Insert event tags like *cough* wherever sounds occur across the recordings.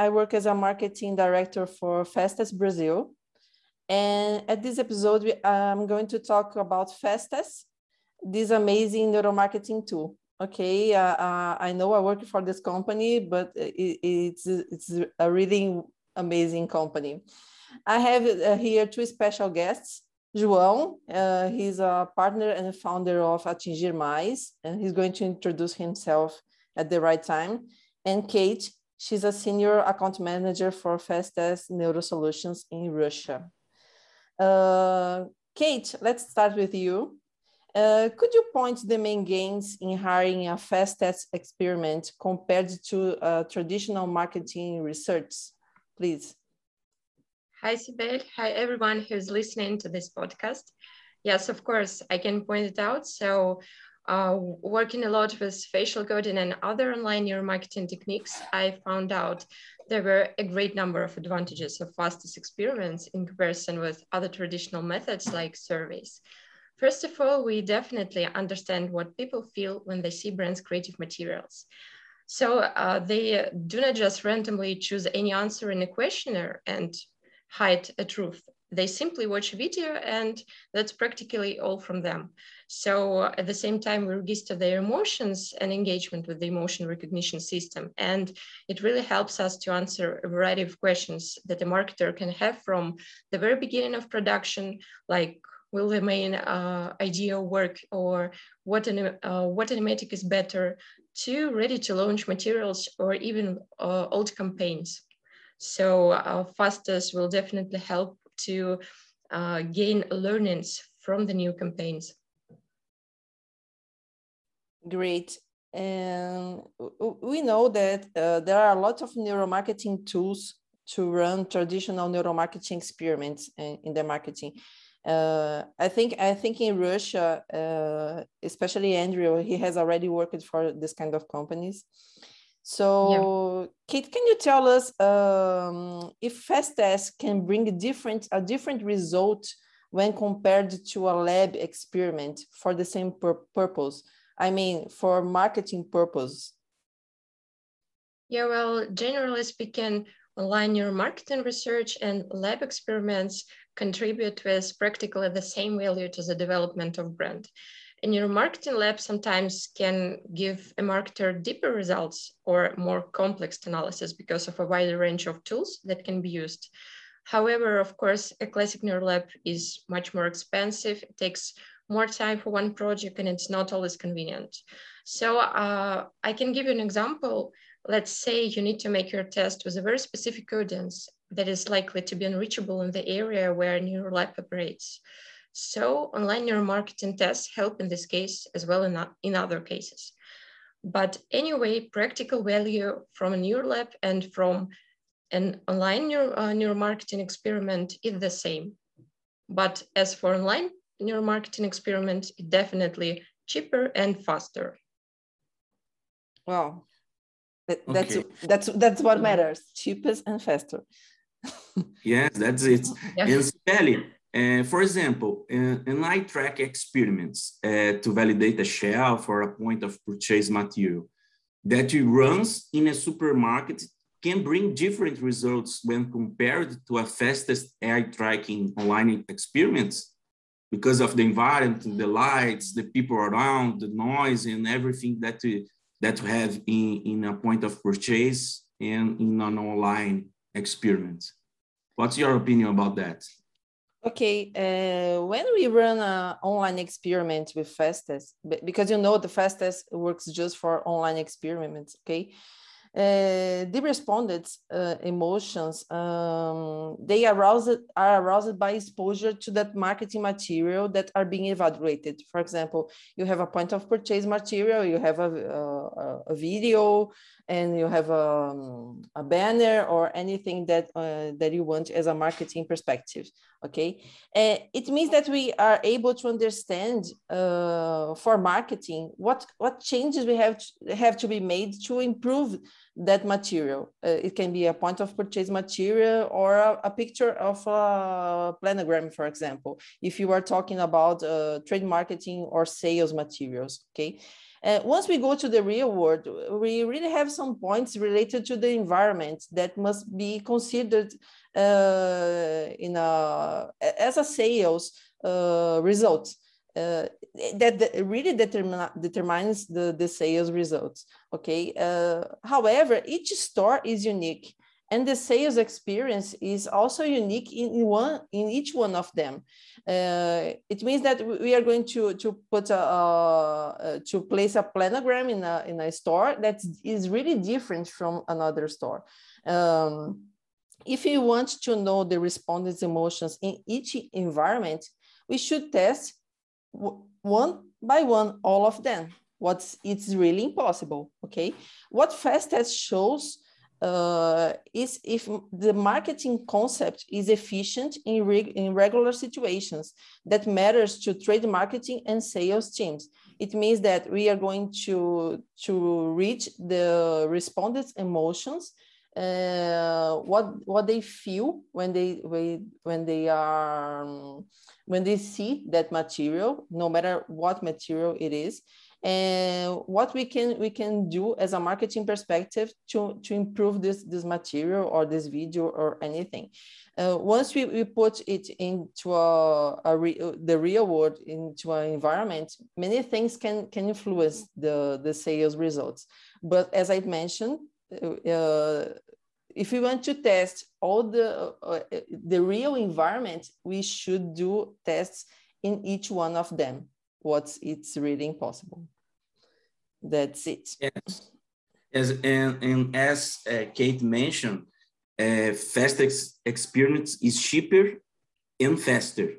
I work as a marketing director for FastTest Brazil. And at this episode, I'm going to talk about FastTest, this amazing neuromarketing tool. Okay, uh, uh, I know I work for this company, but it, it's, it's a really amazing company. I have uh, here two special guests. João, uh, he's a partner and founder of Atingir Mais, and he's going to introduce himself at the right time. And Kate, She's a senior account manager for FastTest Neuro Solutions in Russia. Uh, Kate, let's start with you. Uh, could you point the main gains in hiring a fast test experiment compared to uh, traditional marketing research, please? Hi, Sibel. Hi, everyone who's listening to this podcast. Yes, of course, I can point it out. So uh, working a lot with facial coding and other online neuromarketing techniques, I found out there were a great number of advantages of FastTest experiments in comparison with other traditional methods like surveys. First of all, we definitely understand what people feel when they see brands' creative materials. So uh, they do not just randomly choose any answer in a questionnaire and hide a truth. They simply watch a video and that's practically all from them. So at the same time, we register their emotions and engagement with the emotion recognition system. And it really helps us to answer a variety of questions that a marketer can have from the very beginning of production, like will the main uh, idea work or what, an, uh, what animatic is better to ready to launch materials or even uh, old campaigns. So uh, FastTest will definitely help to uh, gain learnings from the new campaigns. Great. And we know that uh, there are a lot of neuromarketing tools to run traditional neuromarketing experiments in, in the marketing. Uh, I think I think in Russia, uh, especially Andrew, he has already worked for this kind of companies. So, yeah. Kate, can you tell us um, if fast tests can bring a different a different result when compared to a lab experiment for the same pur purpose? I mean, for marketing purpose. Yeah, well, generally speaking, online neuromarketing research and lab experiments contribute with practically the same value to the development of brand. A neuromarketing lab sometimes can give a marketer deeper results or more complex analysis because of a wider range of tools that can be used. However, of course, a classic neurolab is much more expensive. It takes more time for one project and it's not always convenient. So uh, I can give you an example. Let's say you need to make your test with a very specific audience that is likely to be unreachable in the area where NeuroLab operates. So online neuromarketing tests help in this case as well in, in other cases. But anyway, practical value from a NeuroLab and from an online neuro, uh, neuromarketing experiment is the same. But as for online neuromarketing experiment, it definitely cheaper and faster. Wow, that, that's okay. that's that's what matters: cheapest and faster. *laughs* yes, that's it. Yeah. And Sally, for example, an eye track experiments uh, to validate a shelf or a point of purchase material that you runs in a supermarket can bring different results when compared to a FastTest eye tracking online experiments because of the environment, the lights, the people around, the noise, and everything that we, that we have in, in a point of purchase and in an online experiment. What's your opinion about that? Okay, uh, when we run an online experiment with FastTest, because you know the FastTest works just for online experiments, okay? uh, the respondents' uh, emotions, um, they aroused, are aroused by exposure to that marketing material that are being evaluated. For example, you have a point of purchase material, you have a, a, a video, and you have a, um, a banner or anything that, uh, that you want as a marketing perspective, okay? Uh, it means that we are able to understand uh, for marketing what, what changes we have to, have to be made to improve that material. Uh, it can be a point of purchase material or a, a, picture of a planogram, for example, if you are talking about uh, trade marketing or sales materials, okay? Uh, once we go to the real world, we really have some points related to the environment that must be considered uh, in a, as a sales uh, result. Uh, that, that, really determine, determines the, the sales results. Okay. Uh, however, each store is unique and the sales experience is also unique in one in each one of them. Uh, it means that we are going to to put a, to place a planogram in a in a store that is really different from another store. Um, if you want to know the respondents emotions in each environment we should test one by one all of them. What's it's really impossible okay? What fast test shows uh, is if the marketing concept is efficient in, reg in regular situations that matters to trade marketing and sales teams. It means that we are going to, to reach the respondents' emotions, uh, what, what they feel when they, when they are, um, when they see that material, no matter what material it is, and what we can we can do as a marketing perspective to to improve this this material or this video or anything. Uh, once we, we put it into a, a re, the real world into an environment many things can can influence the the sales results. But as i mentioned uh, if we want to test all the uh, the real environment we should do tests in each one of them what it's really impossible. That's it. Yes. As, and, and as uh, Kate mentioned, uh, fast ex experience is cheaper and faster.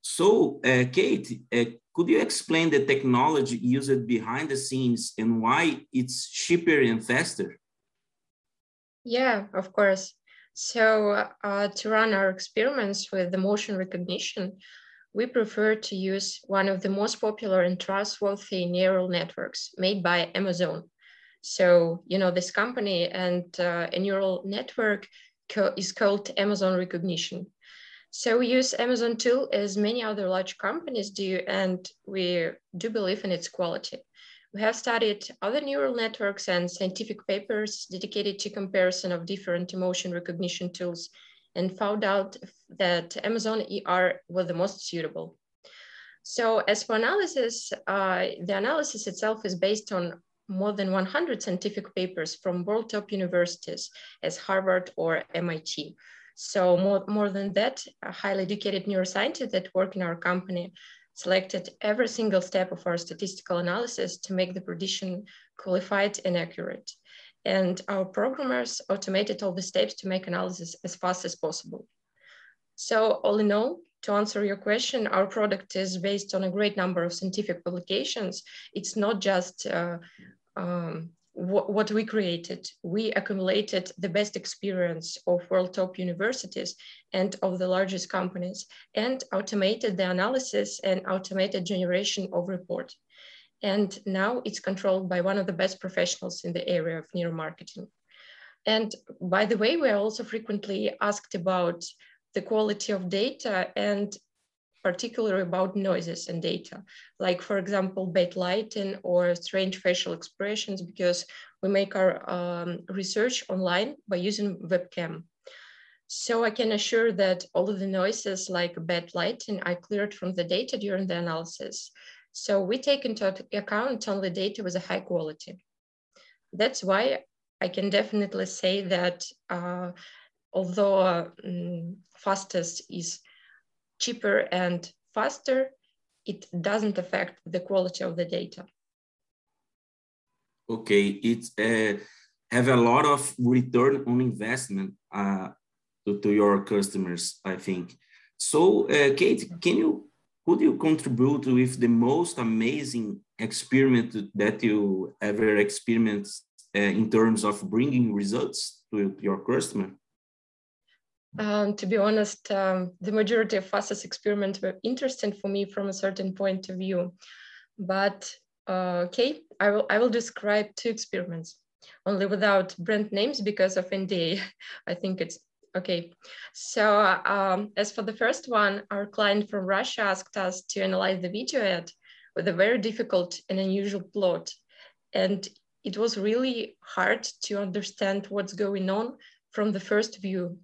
So, uh, Kate, uh, could you explain the technology used behind the scenes and why it's cheaper and faster? Yeah, of course. So, uh, to run our experiments with the motion recognition, we prefer to use one of the most popular and trustworthy neural networks made by Amazon. So, you know, this company and uh, a neural network co is called Amazon Rekognition. So we use Amazon tool as many other large companies do, and we do believe in its quality. We have studied other neural networks and scientific papers dedicated to comparison of different emotion recognition tools and found out that Amazon ER was the most suitable. So as for analysis, uh, the analysis itself is based on more than 100 scientific papers from world top universities as Harvard or MIT. So more, more than that, highly educated neuroscientists that work in our company selected every single step of our statistical analysis to make the prediction qualified and accurate and our programmers automated all the steps to make analysis as fast as possible. So all in all, to answer your question, our product is based on a great number of scientific publications. It's not just uh, um, what we created. We accumulated the best experience of world top universities and of the largest companies and automated the analysis and automated generation of report. And now it's controlled by one of the best professionals in the area of neuromarketing. And by the way, we're also frequently asked about the quality of data and particularly about noises and data, like for example, bad lighting or strange facial expressions, because we make our um, research online by using webcam. So I can assure that all of the noises like bad lighting are cleared from the data during the analysis. So we take into account only data with a high quality. That's why I can definitely say that uh, although um, FastTest is cheaper and faster, it doesn't affect the quality of the data. Okay, it's uh, have a lot of return on investment uh, to, to your customers, I think. So, uh, Kate, can you could you contribute with the most amazing experiment that you ever experienced uh, in terms of bringing results to your customer? Um, to be honest, um, the majority of FastTest experiments were interesting for me from a certain point of view. But uh, okay, I will I will describe two experiments, only without brand names because of NDA. *laughs* I think it's okay. So um, as for the first one, our client from Russia asked us to analyze the video ad with a very difficult and unusual plot. And it was really hard to understand what's going on from the first view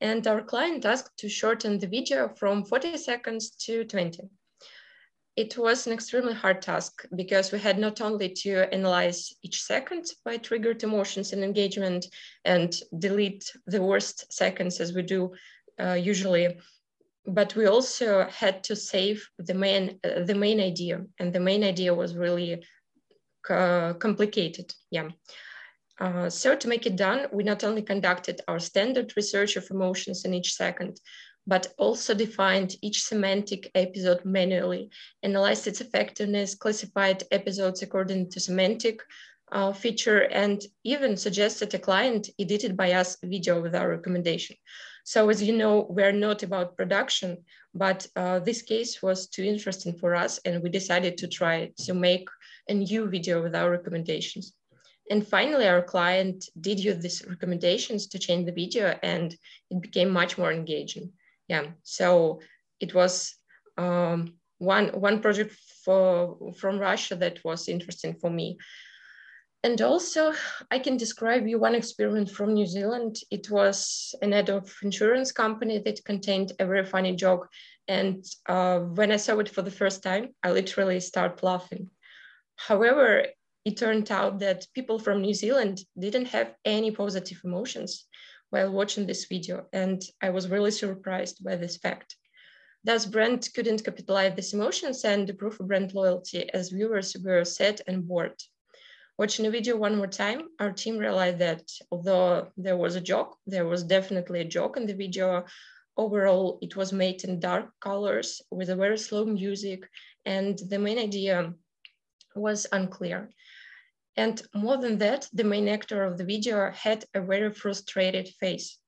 and our client asked to shorten the video from 40 seconds to 20. It was an extremely hard task because we had not only to analyze each second by triggered emotions and engagement and delete the worst seconds as we do uh, usually, but we also had to save the main, uh, the main idea. And the main idea was really uh, complicated, yeah. Uh, so to make it done, we not only conducted our standard research of emotions in each second, but also defined each semantic episode manually, analyzed its effectiveness, classified episodes according to semantic uh, feature, and even suggested a client edited by us video with our recommendation. So as you know, we're not about production, but uh, this case was too interesting for us and we decided to try to make a new video with our recommendations. And finally, our client did use these recommendations to change the video and it became much more engaging. Yeah, so it was um, one, one project for, from Russia that was interesting for me. And also, I can describe you one experiment from New Zealand. It was an ad of insurance company that contained a very funny joke. And uh, when I saw it for the first time, I literally started laughing. However, it turned out that people from New Zealand didn't have any positive emotions while watching this video. And I was really surprised by this fact. Thus, brand couldn't capitalize these emotions and improve brand loyalty as viewers were sad and bored. Watching the video one more time, our team realized that although there was a joke, there was definitely a joke in the video. Overall, it was made in dark colors with a very slow music, and the main idea was unclear. And more than that, the main actor of the video had a very frustrated face.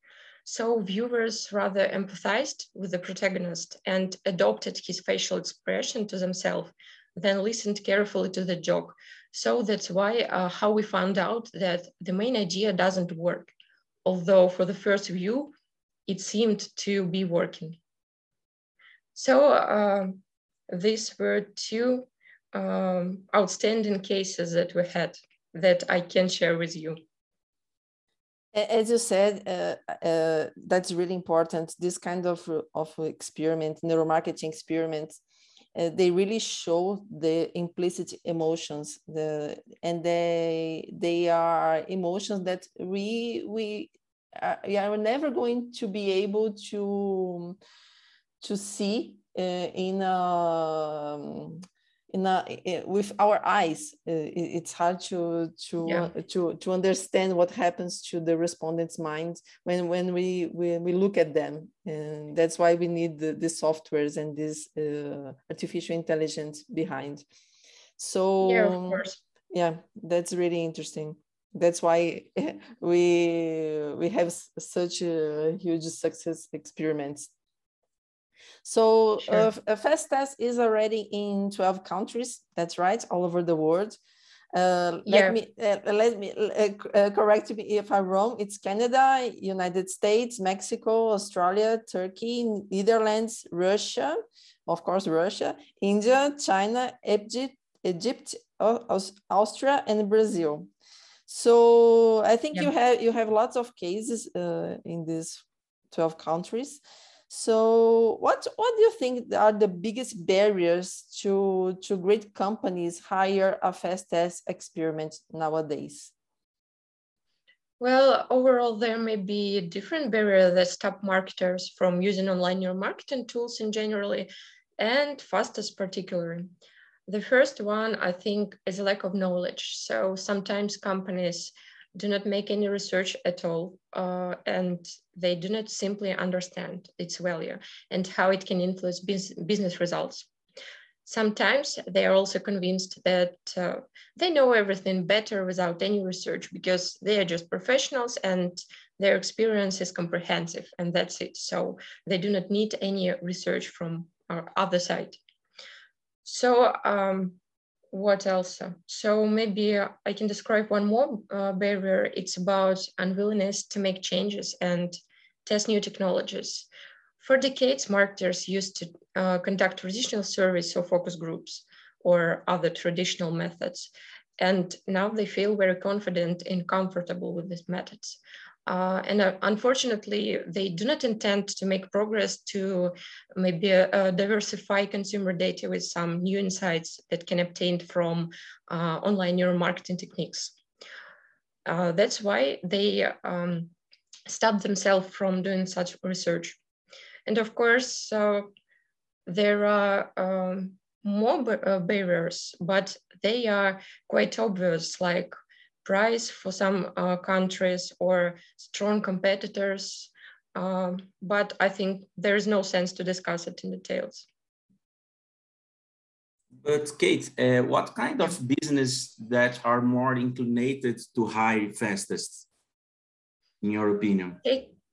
So viewers rather empathized with the protagonist and adopted his facial expression to themselves, then listened carefully to the joke. So that's why uh, how we found out that the main idea doesn't work, although for the first view, it seemed to be working. So uh, these were two um, outstanding cases that we had that I can share with you. As you said, uh, uh, that's really important. This kind of, of experiment, neuromarketing experiments, uh, they really show the implicit emotions, the, and they, they are emotions that we, we, are, we are never going to be able to, to see uh, in a, um, in a, with our eyes it's hard to to yeah. to to understand what happens to the respondents minds when when we we, we look at them and that's why we need the, the softwares and this uh, artificial intelligence behind so yeah, of course. yeah that's really interesting that's why *laughs* we we have such a huge success experiments so sure. uh, FastTest is already in 12 countries. That's right, all over the world. Uh, let yeah. me uh, let me uh, uh, correct me if I'm wrong. It's Canada, United States, Mexico, Australia, Turkey, Netherlands, Russia, of course, Russia, India, China, Egypt, Egypt, Austria, and Brazil. So I think yeah. you have you have lots of cases uh, in these 12 countries. So what, what do you think are the biggest barriers to, to great companies hire a FastTest experiment nowadays? Well, overall, there may be different barriers that stop marketers from using online neuromarketing tools in generally, and FastTest particularly. The first one, I think, is a lack of knowledge. So sometimes companies do not make any research at all, uh, and they do not simply understand its value and how it can influence business results. Sometimes they are also convinced that uh, they know everything better without any research because they are just professionals and their experience is comprehensive and that's it. So they do not need any research from our other side. So um, what else? So maybe I can describe one more uh, barrier. It's about unwillingness to make changes and test new technologies. For decades, marketers used to uh, conduct traditional surveys or focus groups or other traditional methods. And now they feel very confident and comfortable with these methods. Uh, and uh, unfortunately, they do not intend to make progress to maybe uh, diversify consumer data with some new insights that can be obtained from uh, online neuromarketing techniques. Uh, that's why they um, stop themselves from doing such research. And of course, uh, there are um, more uh, barriers, but they are quite obvious, like price for some uh, countries or strong competitors. Um, but I think there is no sense to discuss it in details. But Kate, uh, what kind of business that are more inclined to hire FastTest, in your opinion?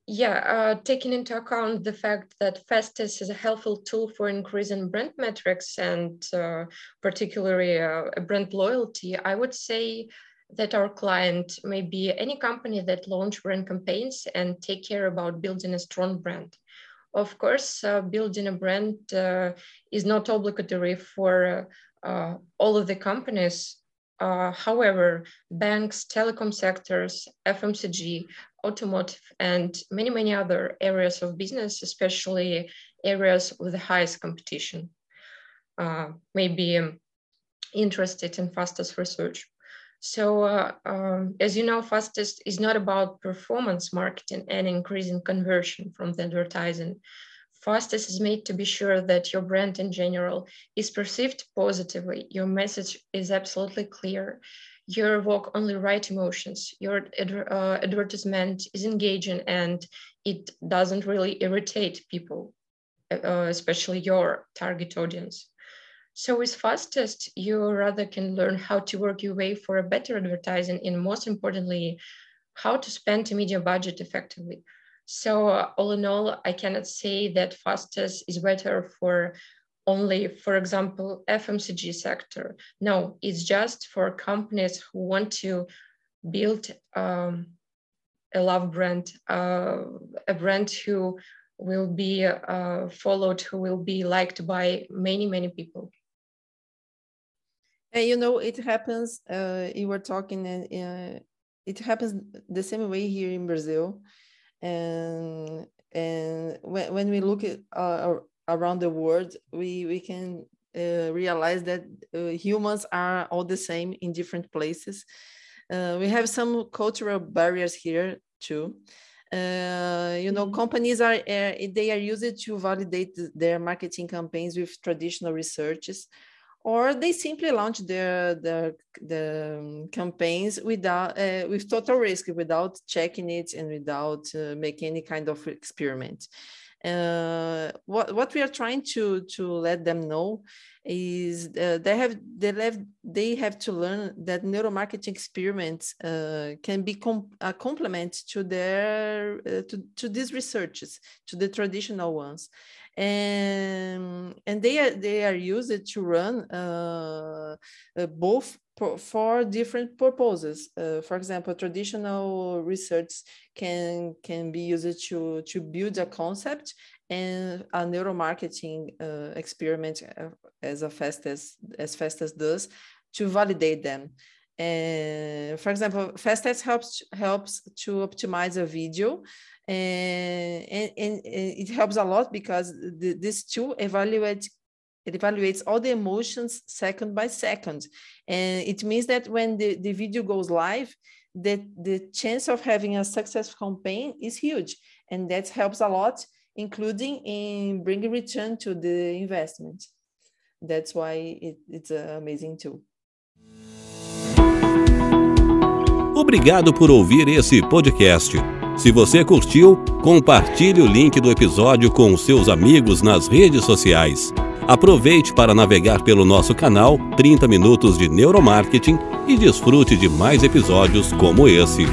Yeah, uh, taking into account the fact that FastTest is a helpful tool for increasing brand metrics and uh, particularly uh, brand loyalty, I would say that our client may be any company that launch brand campaigns and take care about building a strong brand. Of course, uh, building a brand uh, is not obligatory for uh, all of the companies uh, however, banks, telecom sectors, FMCG, automotive, and many, many other areas of business, especially areas with the highest competition, uh, may be um, interested in FastTest research. So uh, um, as you know, FastTest is not about performance marketing and increasing conversion from the advertising. FastTest is made to be sure that your brand in general is perceived positively. Your message is absolutely clear. You evoke only right emotions. Your uh, advertisement is engaging and it doesn't really irritate people, uh, especially your target audience. So with FastTest, you rather can learn how to work your way for a better advertising and most importantly, how to spend a media budget effectively. So uh, all in all, I cannot say that FastTest is better for only, for example, FMCG sector. No, it's just for companies who want to build um, a love brand, uh, a brand who will be uh, followed, who will be liked by many, many people. And you know, it happens, uh, you were talking, uh, it happens the same way here in Brazil. And and when, when we look at uh, around the world we we can uh, realize that uh, humans are all the same in different places. Uh, we have some cultural barriers here too. Uh, you know mm-hmm. companies are uh, they are used to validate their marketing campaigns with traditional researches or they simply launch their the um, campaigns without uh, with total risk without checking it and without uh, making any kind of experiment. Uh, what what we are trying to to let them know is uh, they have they have they have to learn that neuromarketing experiments uh, can be a complement to their uh, to, to these researches to the traditional ones and and they are they are used to run uh, uh, both for different purposes. Uh, for example, traditional research can can be used to to build a concept and a neuromarketing uh, experiment uh, as fast as as FastTest does to validate them. And for example, FastTest helps helps to optimize a video. And, and, and it helps a lot because the, this tool evaluates it evaluates all the emotions second by second. And it means that when the, the video goes live that the chance of having a successful campaign is huge. And that helps a lot including in bringing return to the investment that's why it, it's an amazing tool Obrigado por ouvir esse podcast. Se você curtiu, compartilhe o link do episódio com seus amigos nas redes sociais. Aproveite para navegar pelo nosso canal 30 Minutos de Neuromarketing e desfrute de mais episódios como esse.